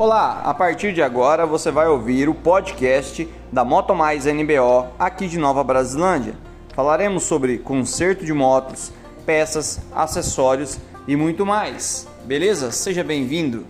Olá, a partir de agora você vai ouvir o podcast da Moto Mais NBO aqui de Nova Brasilândia. Falaremos sobre conserto de motos, peças, acessórios e muito mais. Beleza? Seja bem-vindo.